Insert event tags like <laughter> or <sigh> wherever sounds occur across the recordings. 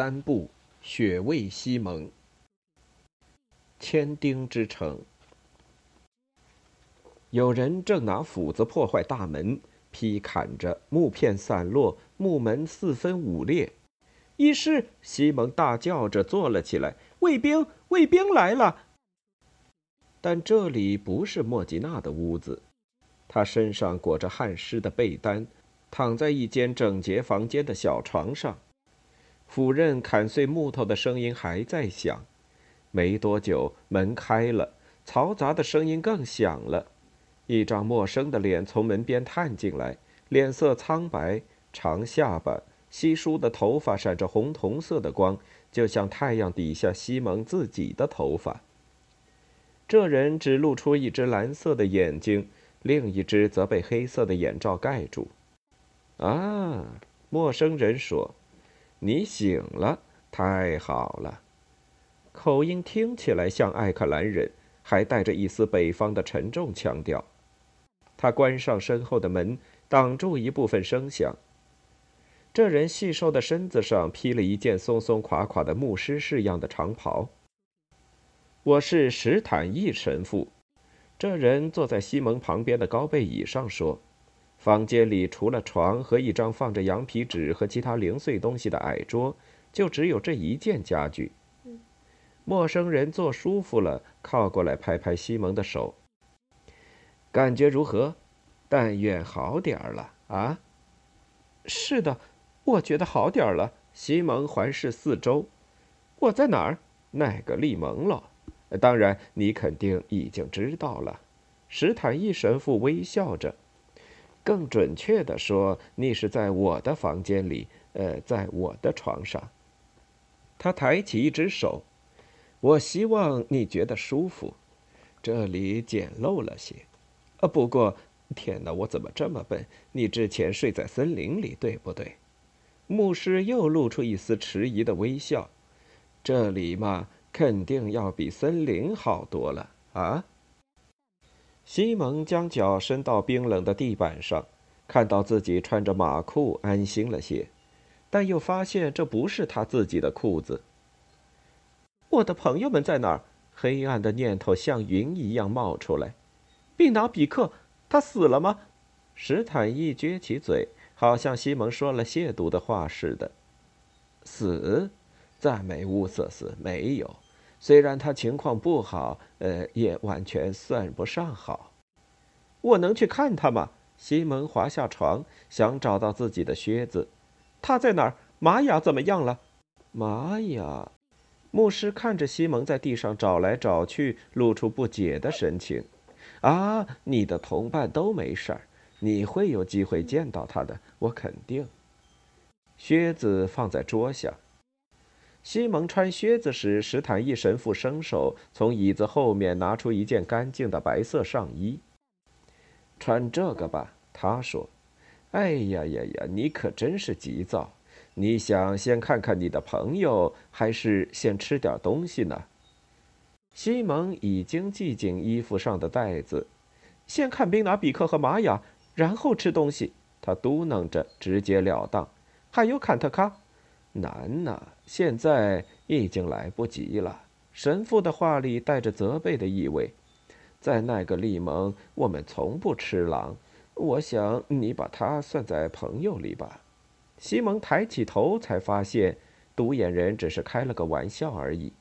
三部，雪卫西蒙。千丁之城。有人正拿斧子破坏大门，劈砍着，木片散落，木门四分五裂。医师西蒙大叫着坐了起来：“卫兵，卫兵来了！”但这里不是莫吉娜的屋子，他身上裹着汗湿的被单。躺在一间整洁房间的小床上，斧刃砍碎木头的声音还在响。没多久，门开了，嘈杂的声音更响了。一张陌生的脸从门边探进来，脸色苍白，长下巴，稀疏的头发闪着红铜色的光，就像太阳底下西蒙自己的头发。这人只露出一只蓝色的眼睛，另一只则被黑色的眼罩盖住。啊，陌生人说：“你醒了，太好了。”口音听起来像艾克兰人，还带着一丝北方的沉重腔调。他关上身后的门，挡住一部分声响。这人细瘦的身子上披了一件松松垮垮的牧师式样的长袍。我是史坦义神父。这人坐在西蒙旁边的高背椅上说。房间里除了床和一张放着羊皮纸和其他零碎东西的矮桌，就只有这一件家具。陌生人坐舒服了，靠过来拍拍西蒙的手。感觉如何？但愿好点儿了啊！是的，我觉得好点儿了。西蒙环视四周。我在哪儿？那个利蒙了。当然，你肯定已经知道了。史坦义神父微笑着。更准确的说，你是在我的房间里，呃，在我的床上。他抬起一只手，我希望你觉得舒服。这里简陋了些，呃，不过，天哪，我怎么这么笨？你之前睡在森林里，对不对？牧师又露出一丝迟疑的微笑。这里嘛，肯定要比森林好多了啊。西蒙将脚伸到冰冷的地板上，看到自己穿着马裤，安心了些，但又发现这不是他自己的裤子。我的朋友们在哪儿？黑暗的念头像云一样冒出来。毕纳比克，他死了吗？史坦一撅起嘴，好像西蒙说了亵渎的话似的。死？赞美乌瑟斯，没有。虽然他情况不好，呃，也完全算不上好。我能去看他吗？西蒙滑下床，想找到自己的靴子。他在哪儿？玛雅怎么样了？玛雅，牧师看着西蒙在地上找来找去，露出不解的神情。啊，你的同伴都没事儿，你会有机会见到他的，我肯定。靴子放在桌下。西蒙穿靴子时，史坦义神父伸手从椅子后面拿出一件干净的白色上衣。穿这个吧，他说。哎呀呀呀，你可真是急躁！你想先看看你的朋友，还是先吃点东西呢？西蒙已经系紧衣服上的带子。先看宾拿比克和玛雅，然后吃东西。他嘟囔着，直截了当。还有坎特卡。难呐，现在已经来不及了。神父的话里带着责备的意味。在那个利蒙，我们从不吃狼。我想你把他算在朋友里吧。西蒙抬起头，才发现独眼人只是开了个玩笑而已。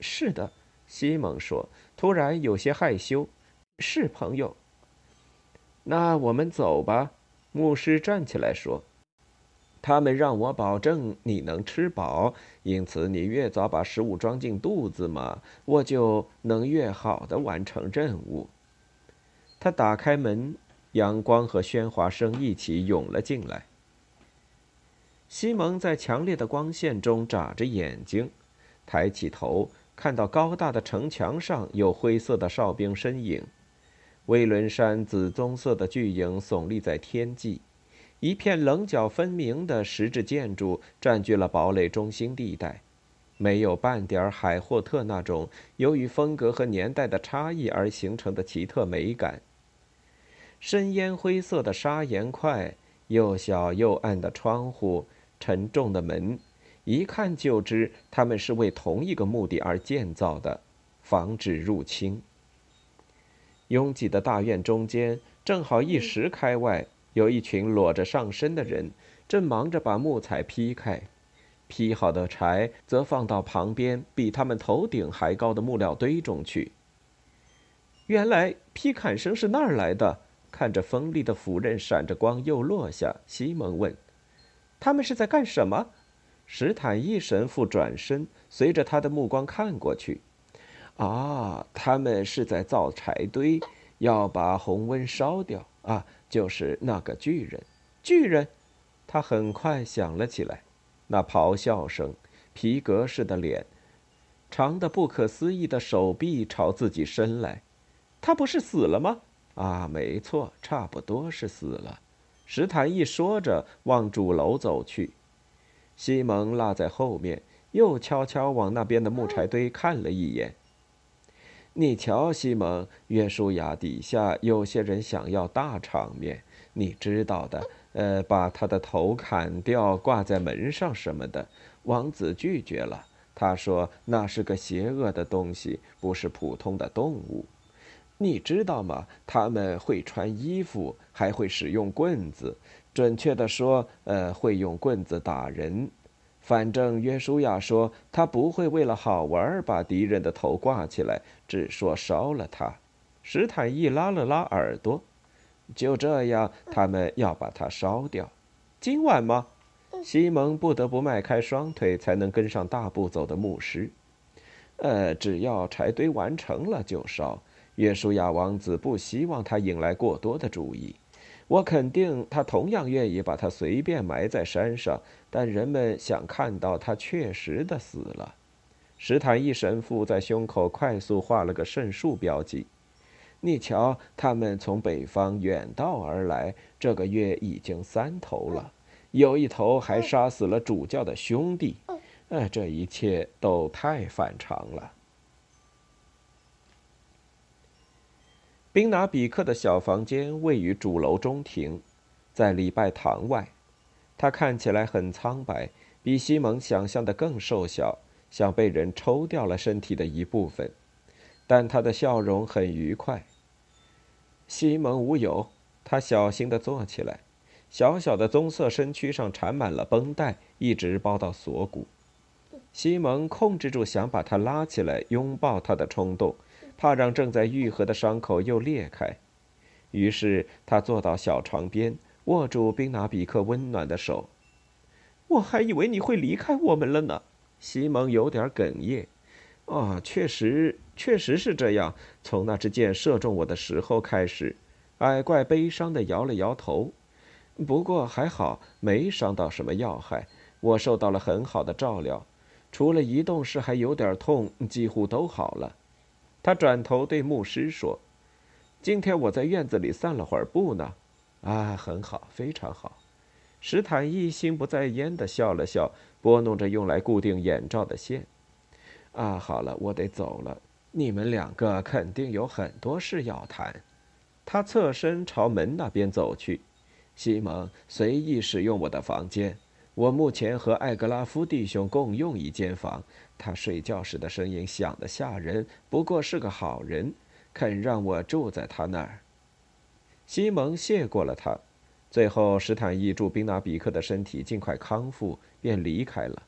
是的，西蒙说，突然有些害羞。是朋友。那我们走吧。牧师站起来说：“他们让我保证你能吃饱，因此你越早把食物装进肚子嘛，我就能越好的完成任务。”他打开门，阳光和喧哗声一起涌了进来。西蒙在强烈的光线中眨着眼睛，抬起头，看到高大的城墙上有灰色的哨兵身影。威伦山紫棕色的巨影耸立在天际，一片棱角分明的石质建筑占据了堡垒中心地带，没有半点海霍特那种由于风格和年代的差异而形成的奇特美感。深烟灰色的砂岩块，又小又暗的窗户，沉重的门，一看就知他们是为同一个目的而建造的，防止入侵。拥挤的大院中间，正好一石开外，有一群裸着上身的人，正忙着把木材劈开。劈好的柴则放到旁边比他们头顶还高的木料堆中去。原来劈砍声是那儿来的。看着锋利的斧刃闪着光又落下，西蒙问：“他们是在干什么？”史坦伊神父转身，随着他的目光看过去。啊，他们是在造柴堆，要把红温烧掉。啊，就是那个巨人，巨人。他很快想了起来，那咆哮声，皮革似的脸，长的不可思议的手臂朝自己伸来。他不是死了吗？啊，没错，差不多是死了。石坦一说着，往主楼走去。西蒙落在后面，又悄悄往那边的木柴堆看了一眼。你瞧，西蒙，约书亚底下有些人想要大场面，你知道的。呃，把他的头砍掉，挂在门上什么的。王子拒绝了，他说那是个邪恶的东西，不是普通的动物。你知道吗？他们会穿衣服，还会使用棍子。准确的说，呃，会用棍子打人。反正约书亚说，他不会为了好玩把敌人的头挂起来，只说烧了他。史坦一拉了拉耳朵，就这样，他们要把它烧掉。今晚吗？西蒙不得不迈开双腿，才能跟上大步走的牧师。呃，只要柴堆完成了就烧。约书亚王子不希望他引来过多的注意。我肯定他同样愿意把他随便埋在山上，但人们想看到他确实的死了。史坦一神父在胸口快速画了个圣树标记。你瞧，他们从北方远道而来，这个月已经三头了，有一头还杀死了主教的兄弟。呃，这一切都太反常了。宾拿比克的小房间位于主楼中庭，在礼拜堂外。他看起来很苍白，比西蒙想象的更瘦小，像被人抽掉了身体的一部分。但他的笑容很愉快。西蒙无有，他小心地坐起来，小小的棕色身躯上缠满了绷带，一直包到锁骨。西蒙控制住想把他拉起来拥抱他的冲动。怕让正在愈合的伤口又裂开，于是他坐到小床边，握住宾拿比克温暖的手。我还以为你会离开我们了呢，西蒙有点哽咽。哦，确实，确实是这样。从那支箭射中我的时候开始，矮怪悲伤地摇了摇头。不过还好，没伤到什么要害。我受到了很好的照料，除了移动时还有点痛，几乎都好了。他转头对牧师说：“今天我在院子里散了会儿步呢。”啊，很好，非常好。史坦一心不在焉地笑了笑，拨弄着用来固定眼罩的线。啊，好了，我得走了。你们两个肯定有很多事要谈。他侧身朝门那边走去。西蒙，随意使用我的房间。我目前和艾格拉夫弟兄共用一间房。他睡觉时的声音响得吓人，不过是个好人，肯让我住在他那儿。西蒙谢过了他，最后史坦义祝宾纳比克的身体尽快康复，便离开了。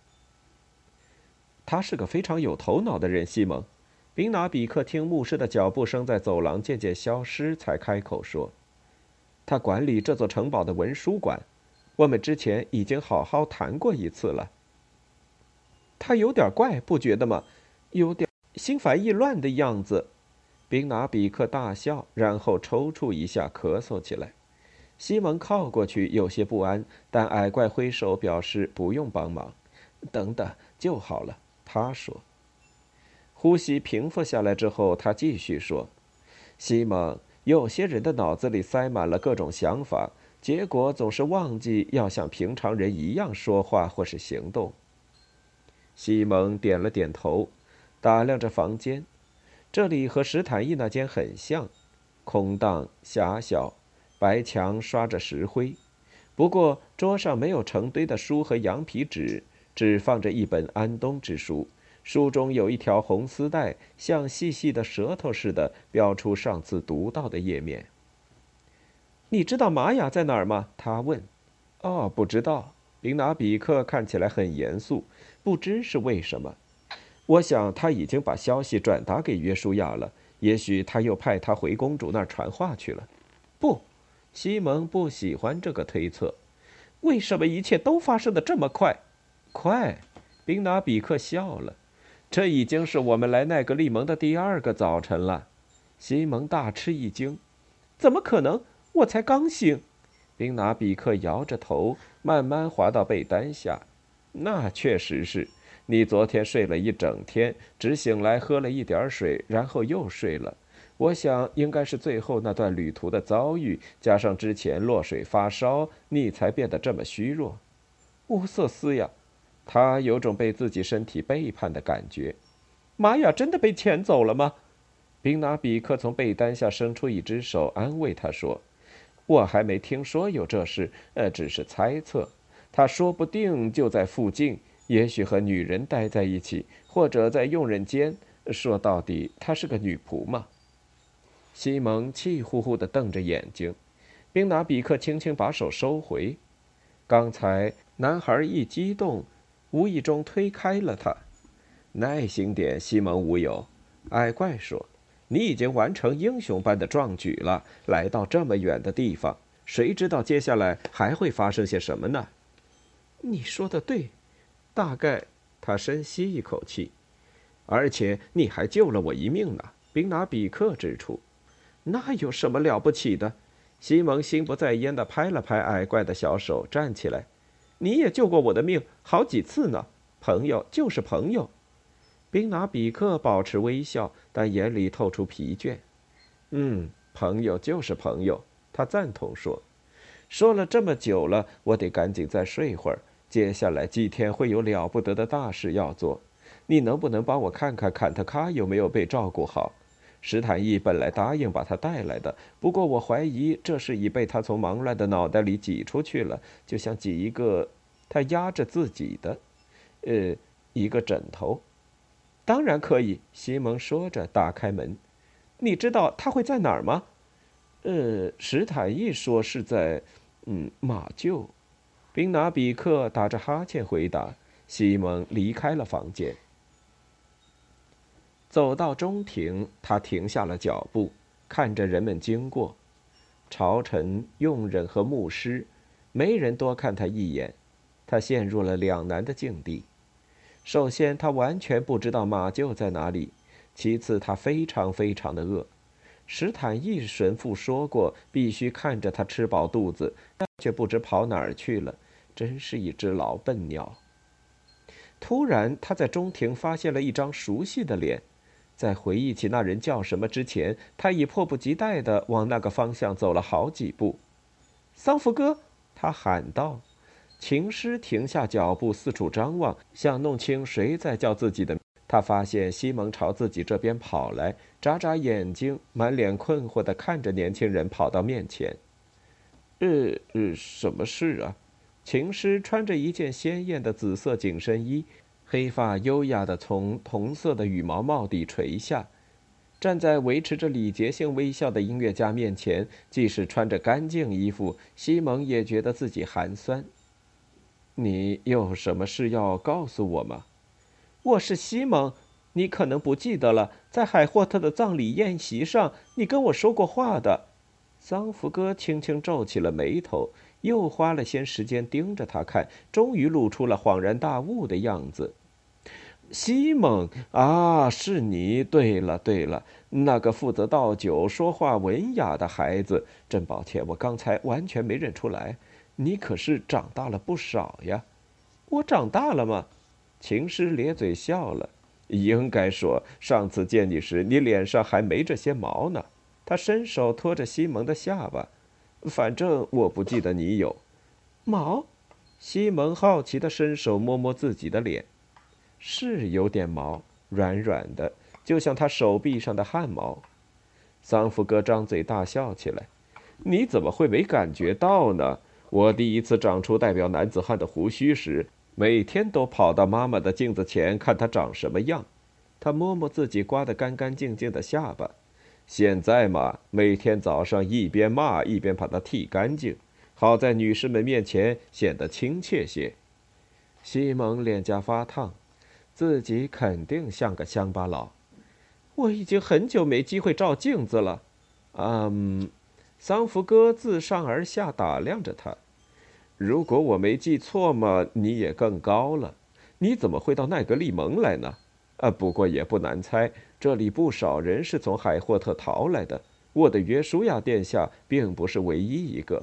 他是个非常有头脑的人，西蒙。宾拿比克听牧师的脚步声在走廊渐渐消失，才开口说：“他管理这座城堡的文书馆，我们之前已经好好谈过一次了。他有点怪，不觉得吗？有点心烦意乱的样子。”宾拿比克大笑，然后抽搐一下，咳嗽起来。西蒙靠过去，有些不安，但矮怪挥手表示不用帮忙。等等，就好了。他说。呼吸平复下来之后，他继续说：“西蒙，有些人的脑子里塞满了各种想法，结果总是忘记要像平常人一样说话或是行动。”西蒙点了点头，打量着房间。这里和史坦伊那间很像，空荡狭小，白墙刷着石灰。不过桌上没有成堆的书和羊皮纸，只放着一本安东之书。书中有一条红丝带，像细细的舌头似的，标出上次读到的页面。你知道玛雅在哪儿吗？他问。哦，不知道。林拿比克看起来很严肃，不知是为什么。我想他已经把消息转达给约书亚了，也许他又派他回公主那儿传话去了。不，西蒙不喜欢这个推测。为什么一切都发生的这么快？快？宾拿比克笑了。这已经是我们来奈格利蒙的第二个早晨了，西蒙大吃一惊，怎么可能？我才刚醒。宾拿比克摇着头，慢慢滑到被单下。那确实是，你昨天睡了一整天，只醒来喝了一点水，然后又睡了。我想应该是最后那段旅途的遭遇，加上之前落水发烧，你才变得这么虚弱。乌瑟斯呀！他有种被自己身体背叛的感觉。玛雅真的被牵走了吗？宾拿比克从被单下伸出一只手，安慰他说：“我还没听说有这事，呃，只是猜测。他说不定就在附近，也许和女人待在一起，或者在佣人间。说到底，她是个女仆嘛。”西蒙气呼呼地瞪着眼睛。宾拿比克轻轻把手收回。刚才男孩一激动。无意中推开了他，耐心点，西蒙无友。矮怪说：“你已经完成英雄般的壮举了，来到这么远的地方，谁知道接下来还会发生些什么呢？”你说的对，大概。他深吸一口气，而且你还救了我一命呢。宾拿比克指出：“那有什么了不起的？”西蒙心不在焉地拍了拍矮怪的小手，站起来。你也救过我的命好几次呢，朋友就是朋友。宾拿比克保持微笑，但眼里透出疲倦。嗯，朋友就是朋友，他赞同说。说了这么久了，我得赶紧再睡会儿。接下来几天会有了不得的大事要做。你能不能帮我看看坎特卡有没有被照顾好？史坦义本来答应把他带来的，不过我怀疑这事已被他从忙乱的脑袋里挤出去了，就像挤一个他压着自己的，呃，一个枕头。当然可以，西蒙说着打开门。你知道他会在哪儿吗？呃，史坦义说是在，嗯，马厩。宾拿比克打着哈欠回答。西蒙离开了房间。走到中庭，他停下了脚步，看着人们经过，朝臣、佣人和牧师，没人多看他一眼。他陷入了两难的境地：首先，他完全不知道马厩在哪里；其次，他非常非常的饿。史坦义神父说过，必须看着他吃饱肚子，但却不知跑哪儿去了，真是一只老笨鸟。突然，他在中庭发现了一张熟悉的脸。在回忆起那人叫什么之前，他已迫不及待地往那个方向走了好几步。桑福哥，他喊道。琴师停下脚步，四处张望，想弄清谁在叫自己的。他发现西蒙朝自己这边跑来，眨眨眼睛，满脸困惑地看着年轻人跑到面前。呃呃，什么事啊？琴师穿着一件鲜艳的紫色紧身衣。黑发优雅地从同色的羽毛帽底垂下，站在维持着礼节性微笑的音乐家面前，即使穿着干净衣服，西蒙也觉得自己寒酸。你有什么事要告诉我吗？我是西蒙，你可能不记得了，在海霍特的葬礼宴席上，你跟我说过话的。桑福哥轻轻皱起了眉头，又花了些时间盯着他看，终于露出了恍然大悟的样子。西蒙啊，是你！对了对了，那个负责倒酒、说话文雅的孩子。真抱歉，我刚才完全没认出来。你可是长大了不少呀。我长大了吗？情诗咧嘴笑了。应该说，上次见你时，你脸上还没这些毛呢。他伸手托着西蒙的下巴，反正我不记得你有毛。西蒙好奇地伸手摸摸自己的脸，是有点毛，软软的，就像他手臂上的汗毛。桑福哥张嘴大笑起来：“你怎么会没感觉到呢？我第一次长出代表男子汉的胡须时。”每天都跑到妈妈的镜子前看她长什么样，她摸摸自己刮得干干净净的下巴。现在嘛，每天早上一边骂一边把它剃干净，好在女士们面前显得亲切些。西蒙脸颊发烫，自己肯定像个乡巴佬。我已经很久没机会照镜子了。嗯，桑福哥自上而下打量着他。如果我没记错嘛，你也更高了。你怎么会到奈格利蒙来呢？啊，不过也不难猜，这里不少人是从海霍特逃来的。我的约书亚殿下并不是唯一一个。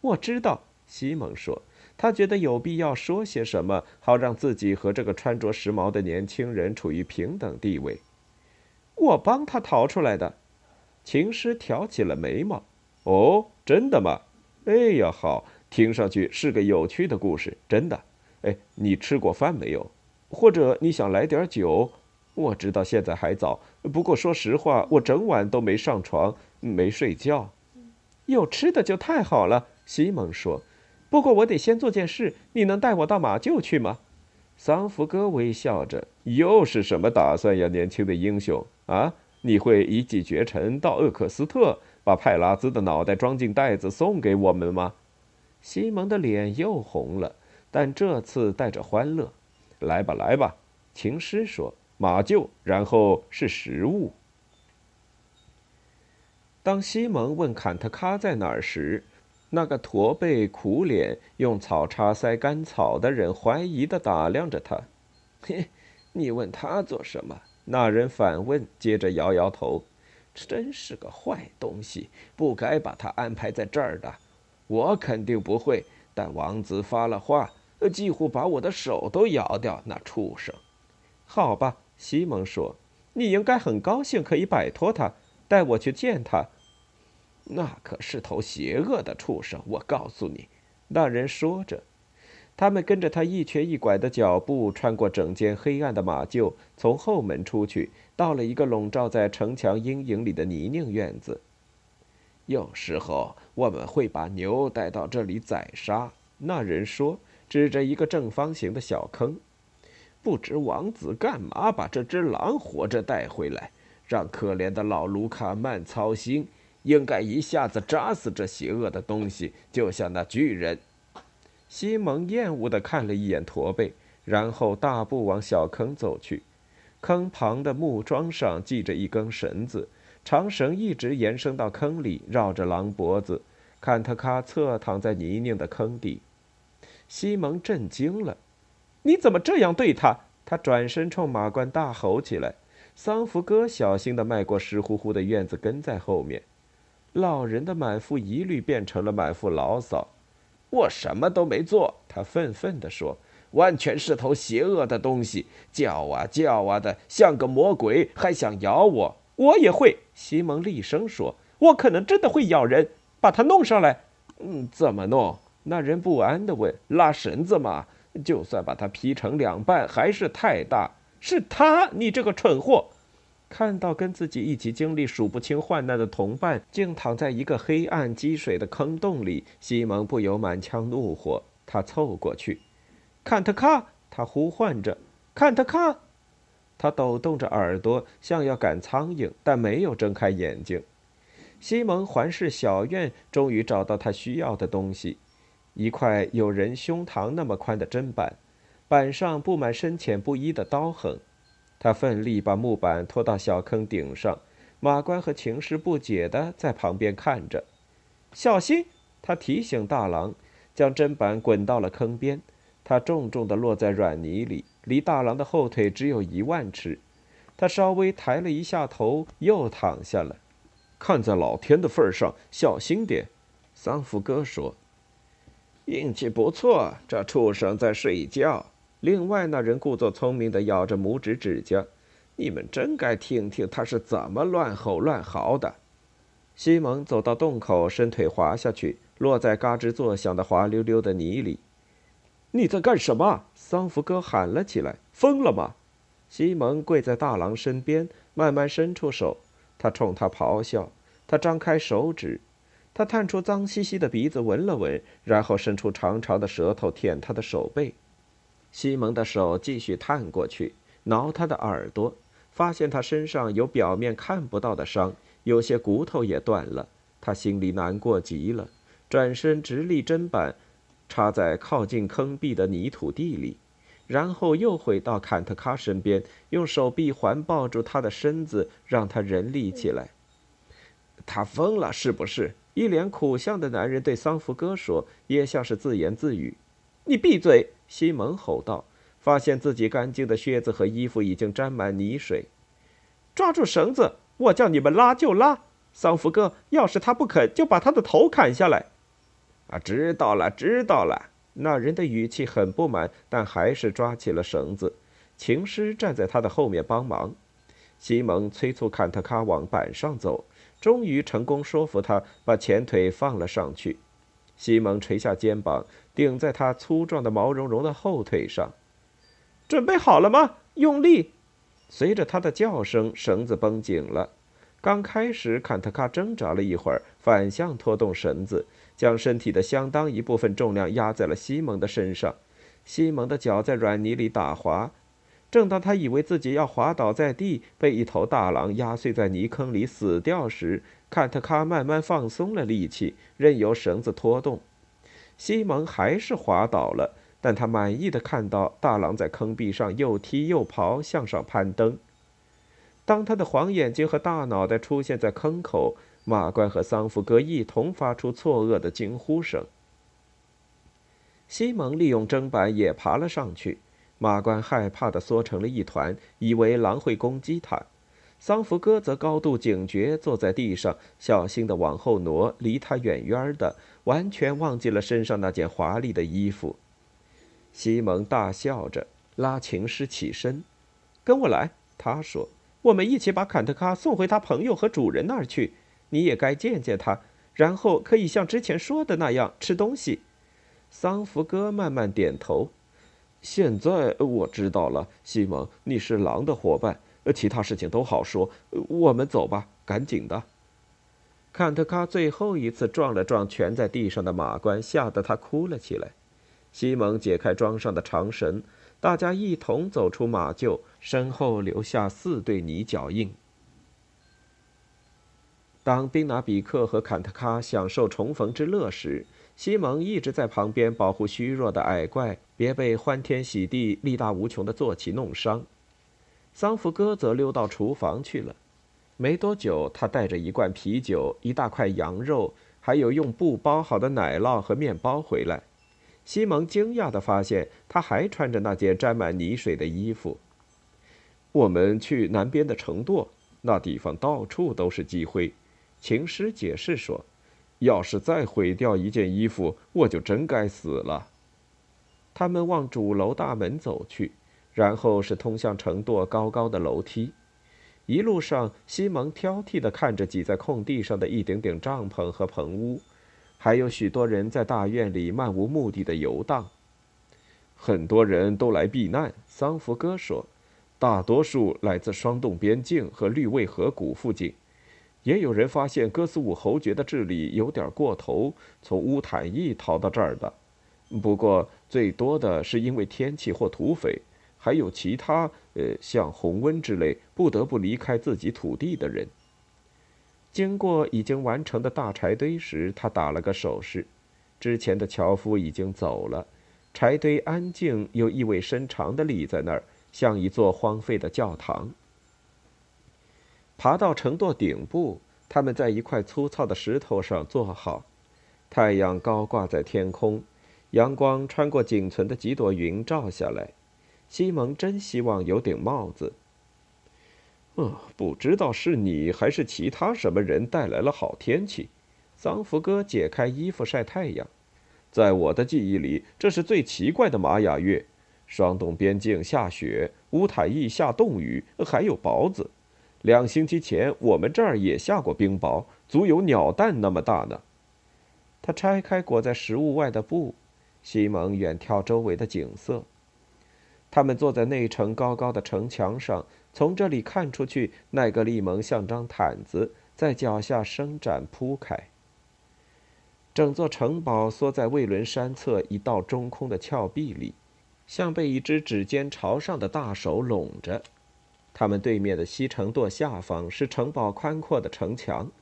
我知道，西蒙说，他觉得有必要说些什么，好让自己和这个穿着时髦的年轻人处于平等地位。我帮他逃出来的。情诗挑起了眉毛。哦，真的吗？哎呀，好。听上去是个有趣的故事，真的。哎，你吃过饭没有？或者你想来点酒？我知道现在还早，不过说实话，我整晚都没上床，没睡觉。有吃的就太好了，西蒙说。不过我得先做件事，你能带我到马厩去吗？桑福哥微笑着。又是什么打算呀，年轻的英雄？啊，你会一骑绝尘到厄克斯特，把派拉兹的脑袋装进袋子送给我们吗？西蒙的脸又红了，但这次带着欢乐。来吧，来吧，情诗说：“马厩，然后是食物。”当西蒙问坎特卡在哪儿时，那个驼背、苦脸、用草叉塞干草的人怀疑的打量着他。“嘿，你问他做什么？”那人反问，接着摇摇头：“真是个坏东西，不该把他安排在这儿的。”我肯定不会，但王子发了话，几乎把我的手都咬掉。那畜生，好吧，西蒙说：“你应该很高兴可以摆脱他，带我去见他。”那可是头邪恶的畜生，我告诉你。”那人说着，他们跟着他一瘸一拐的脚步，穿过整间黑暗的马厩，从后门出去，到了一个笼罩在城墙阴影里的泥泞院子。有时候我们会把牛带到这里宰杀。”那人说，指着一个正方形的小坑。不知王子干嘛把这只狼活着带回来，让可怜的老卢卡曼操心。应该一下子扎死这邪恶的东西，就像那巨人。西蒙厌恶地看了一眼驼背，然后大步往小坑走去。坑旁的木桩上系着一根绳子。长绳一直延伸到坑里，绕着狼脖子。坎特卡侧躺在泥泞的坑底。西蒙震惊了：“你怎么这样对他？”他转身冲马冠大吼起来。桑福哥小心地迈过湿乎乎的院子，跟在后面。老人的满腹疑虑变成了满腹牢骚：“我什么都没做。”他愤愤地说：“完全是头邪恶的东西，叫啊叫啊的，像个魔鬼，还想咬我。”我也会，西蒙厉声说：“我可能真的会咬人，把它弄上来。”“嗯，怎么弄？”那人不安地问。“拉绳子嘛，就算把它劈成两半，还是太大。”“是他，你这个蠢货！”看到跟自己一起经历数不清患难的同伴竟躺在一个黑暗积水的坑洞里，西蒙不由满腔怒火。他凑过去，“坎特卡！”他呼唤着，“坎特卡！” <laughs> 他抖动着耳朵，像要赶苍蝇，但没有睁开眼睛。西蒙环视小院，终于找到他需要的东西：一块有人胸膛那么宽的砧板，板上布满深浅不一的刀痕。他奋力把木板拖到小坑顶上。马关和情师不解地在旁边看着。小心！他提醒大郎，将砧板滚到了坑边。他重重地落在软泥里，离大郎的后腿只有一万尺。他稍微抬了一下头，又躺下了。看在老天的份上，小心点。桑福哥说：“运气不错，这畜生在睡觉。”另外那人故作聪明地咬着拇指指甲。你们真该听听他是怎么乱吼乱嚎的。西蒙走到洞口，伸腿滑下去，落在嘎吱作响的滑溜溜的泥里。你在干什么？桑福哥喊了起来。疯了吗？西蒙跪在大郎身边，慢慢伸出手。他冲他咆哮。他张开手指，他探出脏兮兮的鼻子闻了闻，然后伸出长长的舌头舔他的手背。西蒙的手继续探过去，挠他的耳朵。发现他身上有表面看不到的伤，有些骨头也断了。他心里难过极了，转身直立砧板，插在靠近坑壁的泥土地里，然后又回到坎特卡身边，用手臂环抱住他的身子，让他人立起来。他疯了是不是？一脸苦相的男人对桑福哥说，也像是自言自语。你闭嘴！西蒙吼道。发现自己干净的靴子和衣服已经沾满泥水，抓住绳子，我叫你们拉就拉。桑福哥，要是他不肯，就把他的头砍下来。啊，知道了，知道了。那人的语气很不满，但还是抓起了绳子。情师站在他的后面帮忙。西蒙催促坎特卡往板上走，终于成功说服他把前腿放了上去。西蒙垂下肩膀，顶在他粗壮的毛茸茸的后腿上。准备好了吗？用力！随着他的叫声，绳子绷紧了。刚开始，坎特卡挣扎了一会儿，反向拖动绳子，将身体的相当一部分重量压在了西蒙的身上。西蒙的脚在软泥里打滑。正当他以为自己要滑倒在地，被一头大狼压碎在泥坑里死掉时，坎特卡慢慢放松了力气，任由绳子拖动。西蒙还是滑倒了。但他满意的看到大狼在坑壁上又踢又刨，向上攀登。当他的黄眼睛和大脑袋出现在坑口，马关和桑福哥一同发出错愕的惊呼声。西蒙利用砧板也爬了上去，马关害怕的缩成了一团，以为狼会攻击他。桑福哥则高度警觉，坐在地上，小心的往后挪，离他远远的，完全忘记了身上那件华丽的衣服。西蒙大笑着拉琴师起身，跟我来。他说：“我们一起把坎特卡送回他朋友和主人那儿去。你也该见见他，然后可以像之前说的那样吃东西。”桑福哥慢慢点头。现在我知道了，西蒙，你是狼的伙伴。其他事情都好说。我们走吧，赶紧的。坎特卡最后一次撞了撞蜷在地上的马关，吓得他哭了起来。西蒙解开装上的长绳，大家一同走出马厩，身后留下四对泥脚印。当宾拿比克和坎特卡享受重逢之乐时，西蒙一直在旁边保护虚弱的矮怪，别被欢天喜地、力大无穷的坐骑弄伤。桑福哥则溜到厨房去了。没多久，他带着一罐啤酒、一大块羊肉，还有用布包好的奶酪和面包回来。西蒙惊讶地发现，他还穿着那件沾满泥水的衣服。我们去南边的城垛，那地方到处都是积灰。琴师解释说：“要是再毁掉一件衣服，我就真该死了。”他们往主楼大门走去，然后是通向城垛高高的楼梯。一路上，西蒙挑剔地看着挤在空地上的一顶顶帐篷和棚屋。还有许多人在大院里漫无目的的游荡，很多人都来避难。桑福哥说，大多数来自霜冻边境和绿卫河谷附近，也有人发现哥斯武侯爵的治理有点过头，从乌坦邑逃到这儿的。不过最多的是因为天气或土匪，还有其他，呃，像洪温之类不得不离开自己土地的人。经过已经完成的大柴堆时，他打了个手势。之前的樵夫已经走了，柴堆安静又意味深长地立在那儿，像一座荒废的教堂。爬到城垛顶部，他们在一块粗糙的石头上坐好，太阳高挂在天空，阳光穿过仅存的几朵云照下来。西蒙真希望有顶帽子。嗯，不知道是你还是其他什么人带来了好天气。桑福哥解开衣服晒太阳。在我的记忆里，这是最奇怪的玛雅月。霜冻边境下雪，乌塔伊下冻雨，还有雹子。两星期前，我们这儿也下过冰雹，足有鸟蛋那么大呢。他拆开裹在食物外的布，西蒙远眺周围的景色。他们坐在内城高高的城墙上，从这里看出去，奈格利蒙像张毯子，在脚下伸展铺开。整座城堡缩在魏伦山侧一道中空的峭壁里，像被一只指尖朝上的大手拢着。他们对面的西城垛下方是城堡宽阔的城墙，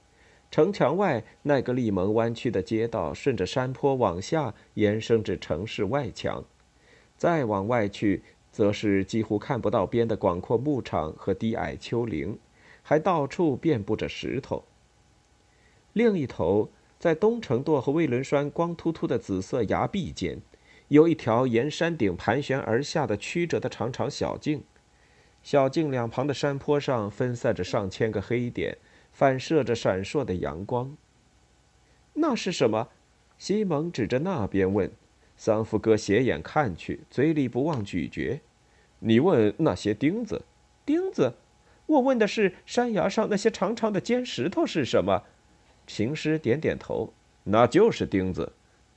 城墙外奈格利蒙弯曲的街道顺着山坡往下延伸至城市外墙，再往外去，则是几乎看不到边的广阔牧场和低矮丘陵，还到处遍布着石头。另一头，在东城垛和魏伦栓光秃秃的紫色崖壁间，有一条沿山顶盘旋而下的曲折的长长小径。小径两旁的山坡上分散着上千个黑点，反射着闪烁的阳光。那是什么？西蒙指着那边问。桑福哥斜眼看去，嘴里不忘咀嚼。你问那些钉子？钉子？我问的是山崖上那些长长的尖石头是什么？琴师点点头。那就是钉子。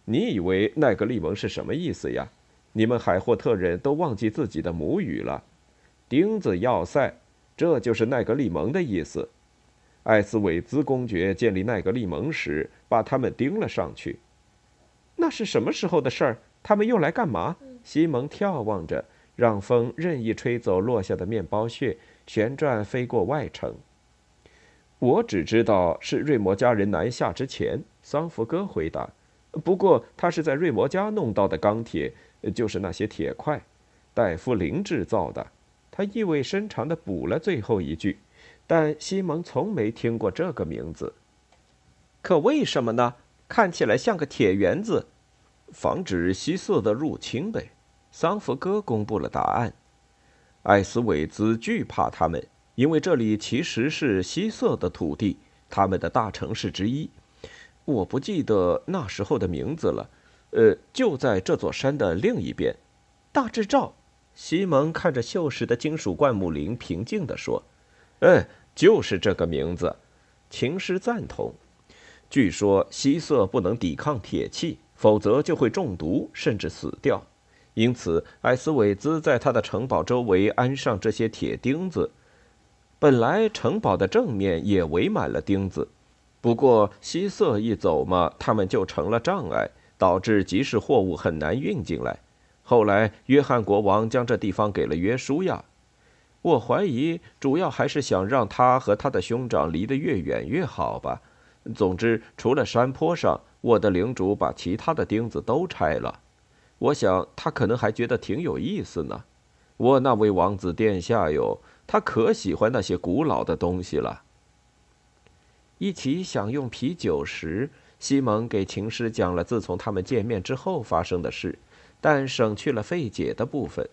你以为奈格利蒙是什么意思呀？你们海霍特人都忘记自己的母语了。钉子要塞，这就是奈格利蒙的意思。艾斯韦兹公爵建立奈格利蒙时，把他们钉了上去。那是什么时候的事儿？他们用来干嘛？西蒙眺望着，让风任意吹走落下的面包屑，旋转飞过外城。我只知道是瑞摩家人南下之前，桑福哥回答。不过他是在瑞摩家弄到的钢铁，就是那些铁块，戴夫林制造的。他意味深长地补了最后一句，但西蒙从没听过这个名字。可为什么呢？看起来像个铁圆子，防止希瑟的入侵呗。桑福哥公布了答案。艾斯韦兹惧怕他们，因为这里其实是希瑟的土地，他们的大城市之一。我不记得那时候的名字了。呃，就在这座山的另一边。大智照。西蒙看着锈蚀的金属灌木林，平静地说：“嗯，就是这个名字。”琴师赞同。据说希瑟不能抵抗铁器，否则就会中毒甚至死掉。因此，艾斯韦兹在他的城堡周围安上这些铁钉子。本来城堡的正面也围满了钉子，不过希瑟一走嘛，他们就成了障碍，导致集市货物很难运进来。后来，约翰国王将这地方给了约书亚。我怀疑，主要还是想让他和他的兄长离得越远越好吧。总之，除了山坡上，我的领主把其他的钉子都拆了。我想，他可能还觉得挺有意思呢。我那位王子殿下哟，他可喜欢那些古老的东西了。一起享用啤酒时，西蒙给琴师讲了自从他们见面之后发生的事。但省去了费解的部分，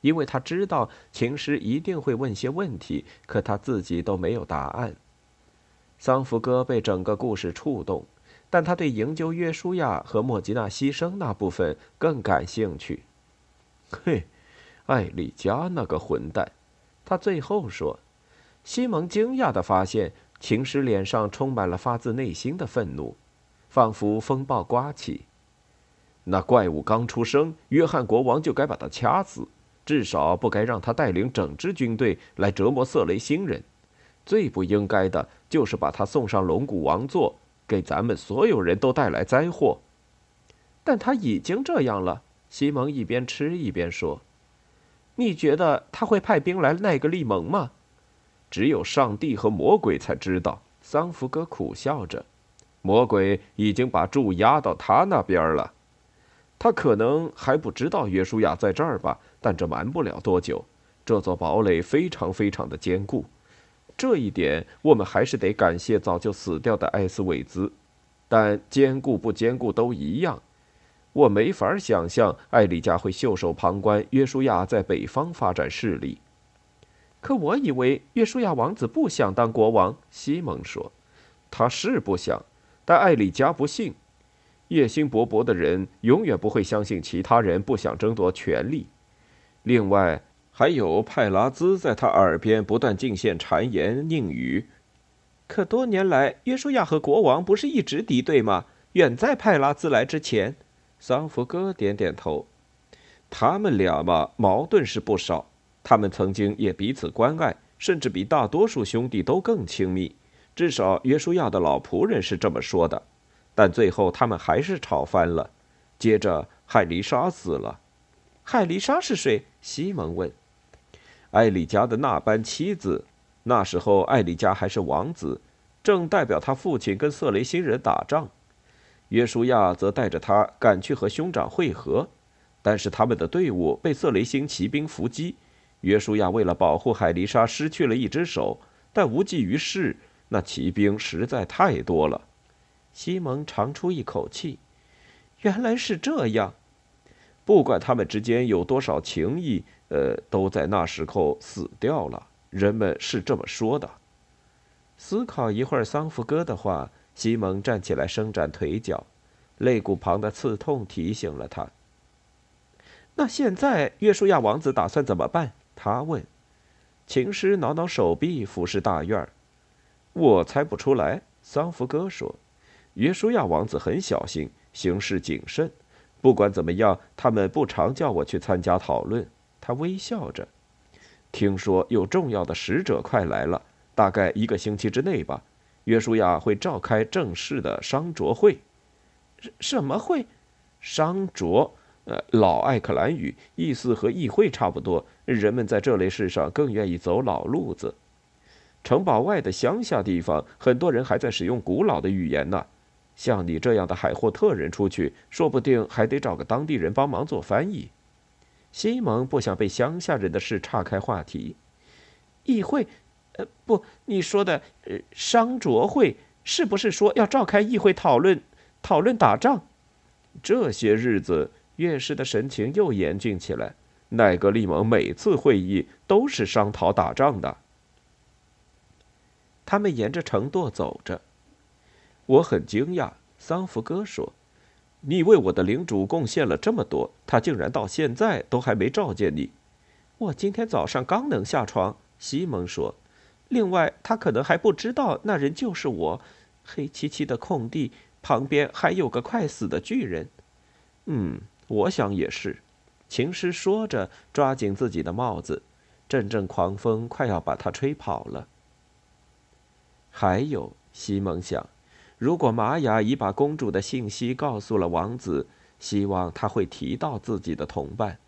因为他知道琴师一定会问些问题，可他自己都没有答案。桑福哥被整个故事触动，但他对营救约书亚和莫吉娜牺牲那部分更感兴趣。嘿，艾丽加那个混蛋！他最后说。西蒙惊讶地发现，琴师脸上充满了发自内心的愤怒，仿佛风暴刮起。那怪物刚出生，约翰国王就该把他掐死，至少不该让他带领整支军队来折磨色雷星人。最不应该的就是把他送上龙骨王座，给咱们所有人都带来灾祸。但他已经这样了。西蒙一边吃一边说：“你觉得他会派兵来奈格利蒙吗？”只有上帝和魔鬼才知道。桑福哥苦笑着：“魔鬼已经把柱压到他那边了。”他可能还不知道约书亚在这儿吧，但这瞒不了多久。这座堡垒非常非常的坚固。这一点我们还是得感谢早就死掉的艾斯韦兹。但坚固不坚固都一样。我没法想象艾丽加会袖手旁观约书亚在北方发展势力。可我以为约书亚王子不想当国王。西蒙说：“他是不想，但艾丽加不信。野心勃勃的人永远不会相信其他人不想争夺权力。另外，还有派拉兹在他耳边不断进献谗言佞语。可多年来，约书亚和国王不是一直敌对吗？远在派拉兹来之前。”桑福哥点点头。他们俩嘛，矛盾是不少。他们曾经也彼此关爱，甚至比大多数兄弟都更亲密。至少约书亚的老仆人是这么说的。但最后他们还是吵翻了。接着海丽莎死了。海丽莎是谁？西蒙问。艾丽家的那般妻子。那时候艾丽加还是王子，正代表他父亲跟瑟雷星人打仗。约书亚则带着他赶去和兄长会合，但是他们的队伍被瑟雷星骑兵伏击。约书亚为了保护海丽莎，失去了一只手，但无济于事。那骑兵实在太多了。西蒙长出一口气，原来是这样。不管他们之间有多少情谊，呃，都在那时候死掉了。人们是这么说的。思考一会儿桑福哥的话，西蒙站起来伸展腿脚，肋骨旁的刺痛提醒了他。那现在约书亚王子打算怎么办？他问。琴师挠挠手臂，俯视大院儿。我猜不出来。桑福哥说。约书亚王子很小心，行事谨慎。不管怎么样，他们不常叫我去参加讨论。他微笑着。听说有重要的使者快来了，大概一个星期之内吧。约书亚会召开正式的商酌会。什么会？商酌？呃，老艾克兰语，意思和议会差不多。人们在这类事上更愿意走老路子。城堡外的乡下地方，很多人还在使用古老的语言呢。像你这样的海霍特人出去，说不定还得找个当地人帮忙做翻译。西蒙不想被乡下人的事岔开话题。议会，呃，不，你说的商酌会，是不是说要召开议会讨论讨论打仗？这些日子，院士的神情又严峻起来。奈格利蒙每次会议都是商讨打仗的。他们沿着城垛走着，我很惊讶。桑福哥说。你为我的领主贡献了这么多，他竟然到现在都还没召见你。我今天早上刚能下床，西蒙说。另外，他可能还不知道那人就是我。黑漆漆的空地旁边还有个快死的巨人。嗯，我想也是。琴师说着，抓紧自己的帽子，阵阵狂风快要把他吹跑了。还有，西蒙想。如果玛雅已把公主的信息告诉了王子，希望他会提到自己的同伴。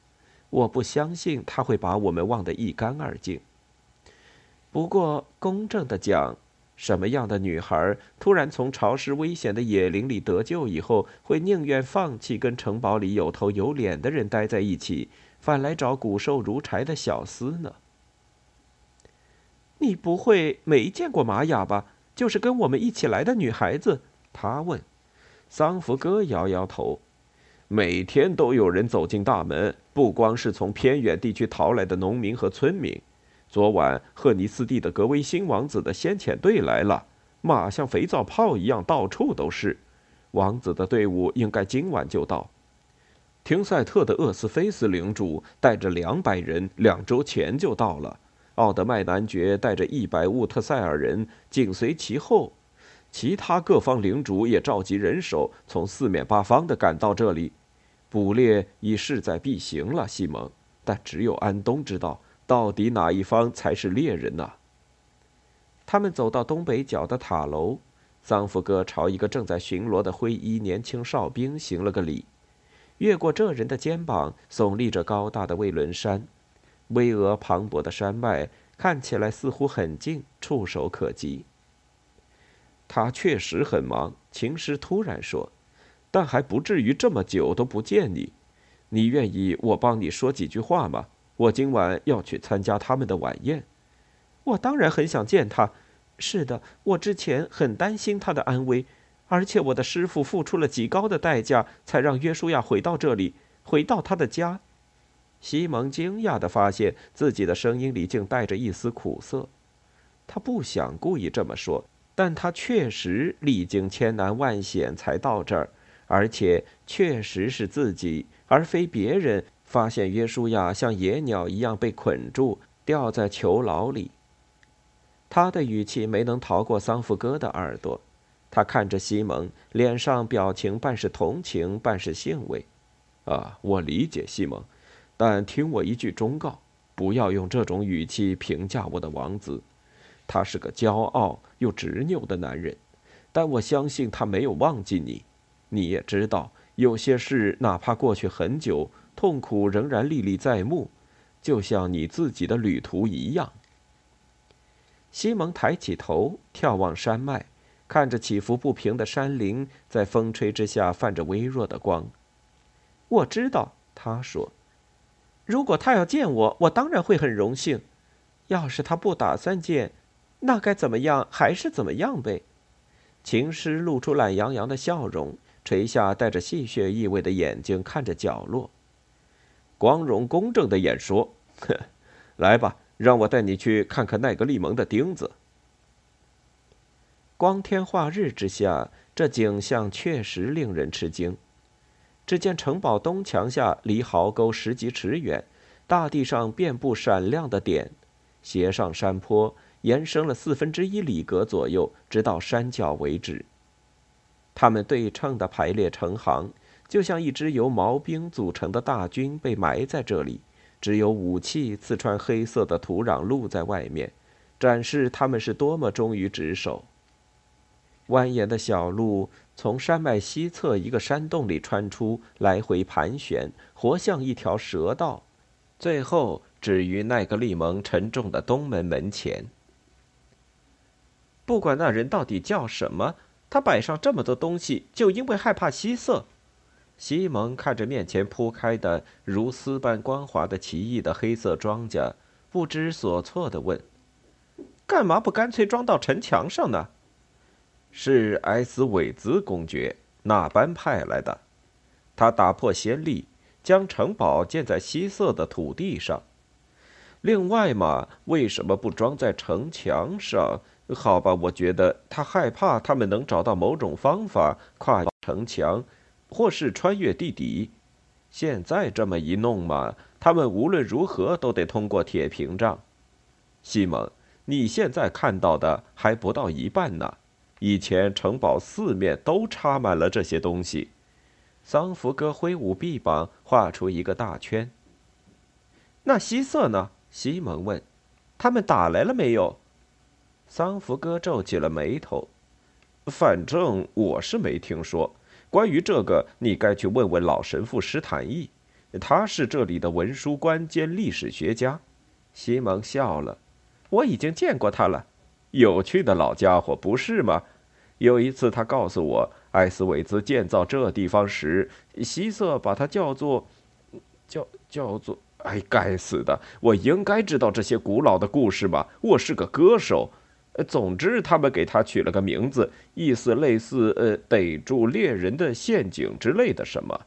我不相信他会把我们忘得一干二净。不过，公正的讲，什么样的女孩突然从潮湿危险的野林里得救以后，会宁愿放弃跟城堡里有头有脸的人待在一起，反来找骨瘦如柴的小厮呢？你不会没见过玛雅吧？就是跟我们一起来的女孩子，他问。桑福哥摇摇头。每天都有人走进大门，不光是从偏远地区逃来的农民和村民。昨晚赫尼斯蒂的格威辛王子的先遣队来了，马像肥皂泡一样，到处都是。王子的队伍应该今晚就到。廷赛特的厄斯菲斯领主带着两百人，两周前就到了。奥德麦男爵带着一百乌特塞尔人紧随其后，其他各方领主也召集人手，从四面八方的赶到这里。捕猎已势在必行了，西蒙。但只有安东知道，到底哪一方才是猎人呢？他们走到东北角的塔楼，桑福哥朝一个正在巡逻的灰衣年轻哨兵行了个礼。越过这人的肩膀，耸立着高大的魏伦山。巍峨磅礴的山脉看起来似乎很近，触手可及。他确实很忙，琴师突然说：“但还不至于这么久都不见你。你愿意我帮你说几句话吗？我今晚要去参加他们的晚宴。我当然很想见他。是的，我之前很担心他的安危，而且我的师傅付出了极高的代价，才让约书亚回到这里，回到他的家。西蒙惊讶地发现自己的声音里竟带着一丝苦涩。他不想故意这么说，但他确实历经千难万险才到这儿，而且确实是自己，而非别人。发现约书亚像野鸟一样被捆住，吊在囚牢里。他的语气没能逃过桑福哥的耳朵。他看着西蒙，脸上表情半是同情，半是欣慰。啊，我理解西蒙，但听我一句忠告：不要用这种语气评价我的王子。他是个骄傲又执拗的男人，但我相信他没有忘记你。你也知道，有些事哪怕过去很久。痛苦仍然历历在目，就像你自己的旅途一样。西蒙抬起头，眺望山脉，看着起伏不平的山林在风吹之下泛着微弱的光。我知道，他说：“如果他要见我，我当然会很荣幸；要是他不打算见，那该怎么样还是怎么样呗。”琴师露出懒洋洋的笑容，垂下带着戏谑意味的眼睛看着角落。光荣公正的演说，哼！<laughs> 来吧，让我带你去看看奈格利蒙的钉子。光天化日之下，这景象确实令人吃惊。只见城堡东墙下离壕沟十几尺远，大地上遍布闪亮的点，斜上山坡，延伸了四分之一里格左右，直到山脚为止。它们对称的排列成行。就像一支由毛兵组成的大军被埋在这里，只有武器刺穿黑色的土壤露在外面，展示他们是多么忠于职守。蜿蜒的小路从山脉西侧一个山洞里穿出，来回盘旋，活像一条蛇道，最后止于奈格利蒙沉重的东门门前。不管那人到底叫什么，他摆上这么多东西，就因为害怕西瑟。西蒙看着面前铺开的如丝般光滑的奇异的黑色庄稼，不知所措地问：“干嘛不干脆装到城墙上呢？”是埃斯韦兹公爵那般派来的，他打破先例，将城堡建在西色的土地上。另外嘛，为什么不装在城墙上？好吧，我觉得他害怕他们能找到某种方法跨城墙。或是穿越地底，现在这么一弄嘛，他们无论如何都得通过铁屏障。西蒙，你现在看到的还不到一半呢。以前城堡四面都插满了这些东西。桑福哥挥舞臂膀，画出一个大圈。那希瑟呢？西蒙问。他们打来了没有？桑福哥皱起了眉头。反正我是没听说。关于这个，你该去问问老神父施坦义，他是这里的文书官兼历史学家。西蒙笑了，我已经见过他了，有趣的老家伙，不是吗？有一次，他告诉我，艾斯韦兹建造这地方时，希瑟把它叫做，叫叫做……哎，该死的！我应该知道这些古老的故事吧？我是个歌手。总之，他们给他取了个名字，意思类似“呃，逮住猎人的陷阱”之类的什么。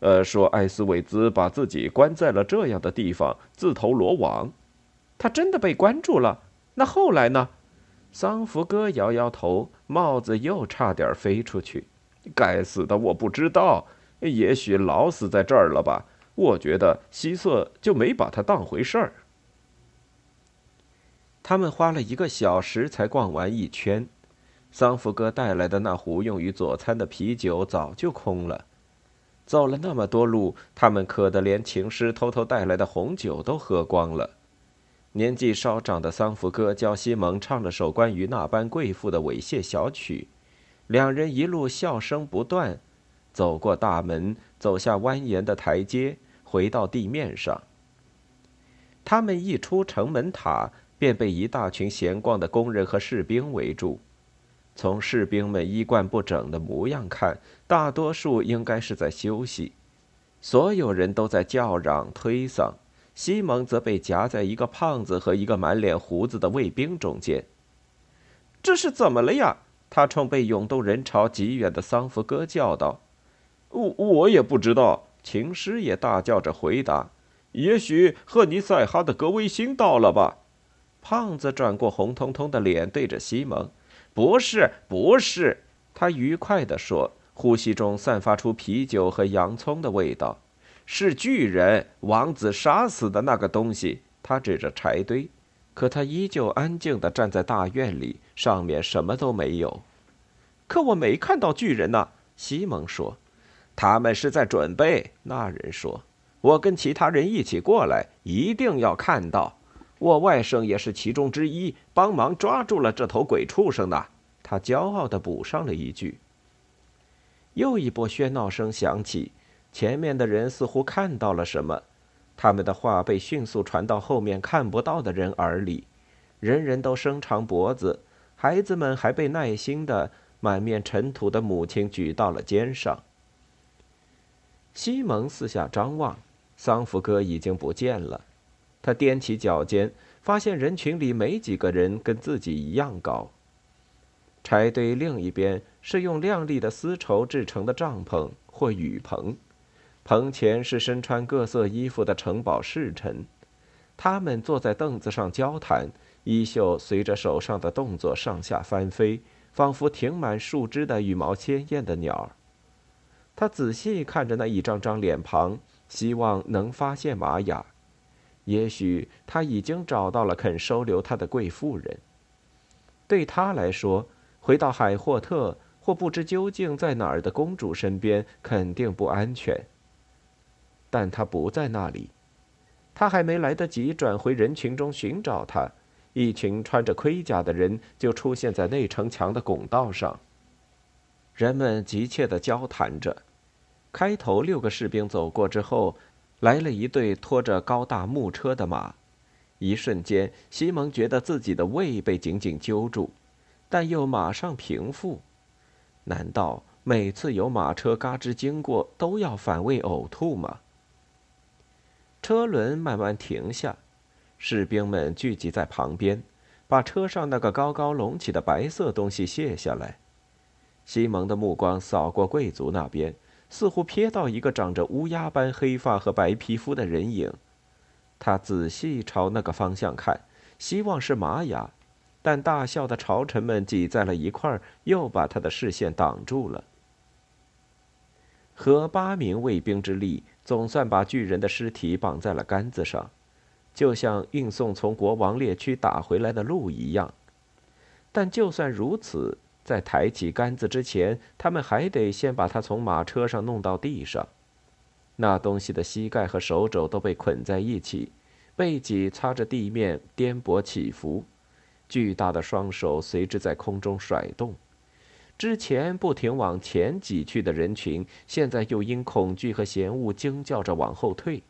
呃，说艾斯韦兹把自己关在了这样的地方，自投罗网。他真的被关住了？那后来呢？桑福哥摇摇头，帽子又差点飞出去。该死的，我不知道。也许老死在这儿了吧？我觉得希瑟就没把他当回事儿。他们花了一个小时才逛完一圈，桑福哥带来的那壶用于佐餐的啤酒早就空了。走了那么多路，他们渴得连情师偷偷带来的红酒都喝光了。年纪稍长的桑福哥教西蒙唱了首关于那般贵妇的猥亵小曲，两人一路笑声不断，走过大门，走下蜿蜒的台阶，回到地面上。他们一出城门塔。便被一大群闲逛的工人和士兵围住。从士兵们衣冠不整的模样看，大多数应该是在休息。所有人都在叫嚷推搡，西蒙则被夹在一个胖子和一个满脸胡子的卫兵中间。这是怎么了呀？他冲被涌动人潮极远的桑福哥叫道：“我我也不知道。”琴师也大叫着回答：“也许赫尼塞哈的格威辛到了吧？”胖子转过红彤彤的脸，对着西蒙：“不是，不是。”他愉快地说，呼吸中散发出啤酒和洋葱的味道。是巨人王子杀死的那个东西。他指着柴堆，可他依旧安静地站在大院里，上面什么都没有。可我没看到巨人呢，西蒙说。他们是在准备。那人说：“我跟其他人一起过来，一定要看到。我外甥也是其中之一，帮忙抓住了这头鬼畜生呢。”他骄傲地补上了一句。又一波喧闹声响起。前面的人似乎看到了什么，他们的话被迅速传到后面看不到的人耳里，人人都伸长脖子，孩子们还被耐心的满面尘土的母亲举到了肩上。西蒙四下张望，桑福哥已经不见了，他踮起脚尖，发现人群里没几个人跟自己一样高。柴堆另一边是用亮丽的丝绸制成的帐篷或雨棚。棚前是身穿各色衣服的城堡侍臣，他们坐在凳子上交谈，衣袖随着手上的动作上下翻飞，仿佛停满树枝的羽毛鲜艳的鸟他仔细看着那一张张脸庞，希望能发现玛雅。也许他已经找到了肯收留他的贵妇人。对他来说，回到海霍特或不知究竟在哪儿的公主身边，肯定不安全。但他不在那里，他还没来得及转回人群中寻找他，一群穿着盔甲的人就出现在内城墙的拱道上。人们急切地交谈着。开头六个士兵走过之后，来了一队拖着高大木车的马。一瞬间，西蒙觉得自己的胃被紧紧揪住，但又马上平复。难道每次有马车嘎吱经过，都要反胃呕吐吗？车轮慢慢停下，士兵们聚集在旁边，把车上那个高高隆起的白色东西卸下来。西蒙的目光扫过贵族那边，似乎瞥到一个长着乌鸦般黑发和白皮肤的人影。他仔细朝那个方向看，希望是玛雅，但大笑的朝臣们挤在了一块儿，又把他的视线挡住了。和八名卫兵之力。总算把巨人的尸体绑在了杆子上，就像运送从国王猎区打回来的鹿一样。但就算如此，在抬起杆子之前，他们还得先把它从马车上弄到地上。那东西的膝盖和手肘都被捆在一起，背脊擦着地面颠簸起伏，巨大的双手随之在空中甩动。之前不停往前挤去的人群，现在又因恐惧和嫌恶惊叫着往后退。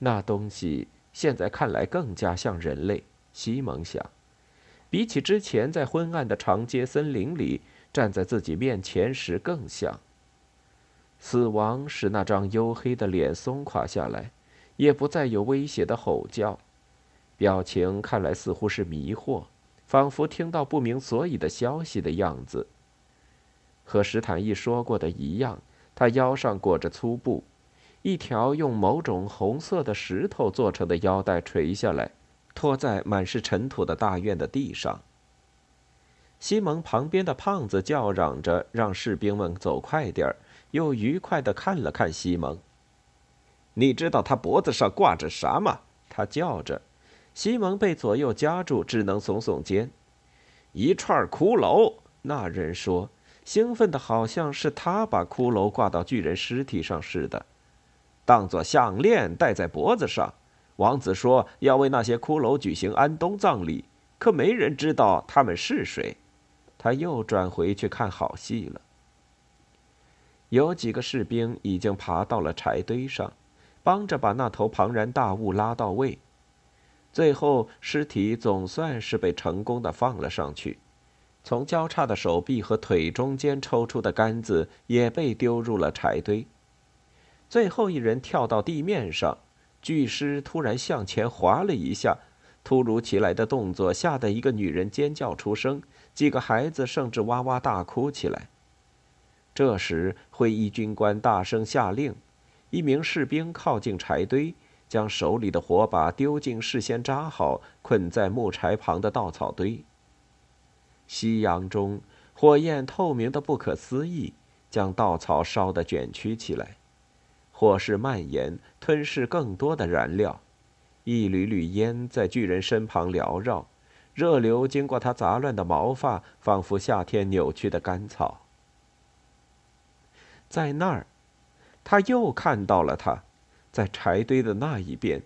那东西现在看来更加像人类，西蒙想，比起之前在昏暗的长街森林里站在自己面前时更像。死亡使那张黝黑的脸松垮下来，也不再有威胁的吼叫，表情看来似乎是迷惑。仿佛听到不明所以的消息的样子。和史坦义说过的一样，他腰上裹着粗布，一条用某种红色的石头做成的腰带垂下来，拖在满是尘土的大院的地上。西蒙旁边的胖子叫嚷着让士兵们走快点儿，又愉快地看了看西蒙。你知道他脖子上挂着啥吗？他叫着。西蒙被左右夹住，只能耸耸肩。一串骷髅，那人说，兴奋的好像是他把骷髅挂到巨人尸体上似的，当做项链戴在脖子上。王子说要为那些骷髅举行安冬葬礼，可没人知道他们是谁。他又转回去看好戏了。有几个士兵已经爬到了柴堆上，帮着把那头庞然大物拉到位。最后，尸体总算是被成功的放了上去。从交叉的手臂和腿中间抽出的杆子也被丢入了柴堆。最后一人跳到地面上，巨尸突然向前滑了一下，突如其来的动作吓得一个女人尖叫出声，几个孩子甚至哇哇大哭起来。这时，会议军官大声下令，一名士兵靠近柴堆，将手里的火把丢进事先扎好、捆在木柴旁的稻草堆。夕阳中，火焰透明的不可思议，将稻草烧得卷曲起来。火势蔓延，吞噬更多的燃料。一缕缕烟在巨人身旁缭绕，热流经过他杂乱的毛发，仿佛夏天扭曲的干草。在那儿，他又看到了他，在柴堆的那一边。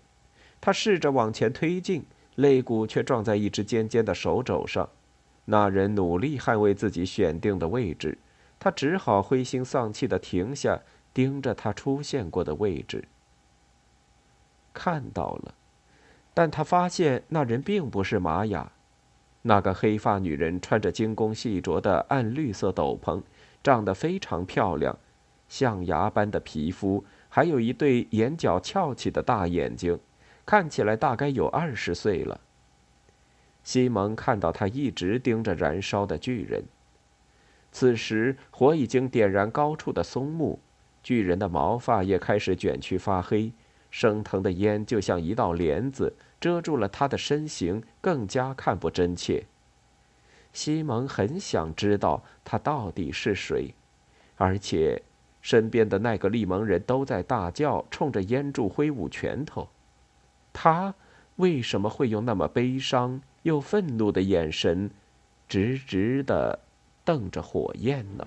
他试着往前推进，肋骨却撞在一只尖尖的手肘上。那人努力捍卫自己选定的位置，他只好灰心丧气地停下。盯着他出现过的位置，看到了，但他发现那人并不是玛雅。那个黑发女人穿着精工细琢的暗绿色斗篷，长得非常漂亮，象牙般的皮肤，还有一对眼角翘起的大眼睛，看起来大概有二十岁了。西蒙看到他一直盯着燃烧的巨人。此时，火已经点燃高处的松木。巨人的毛发也开始卷曲发黑，升腾的烟就像一道帘子，遮住了他的身形，更加看不真切。西蒙很想知道他到底是谁，而且，身边的那个利盟人都在大叫，冲着烟柱挥舞拳头。他为什么会用那么悲伤又愤怒的眼神，直直的瞪着火焰呢？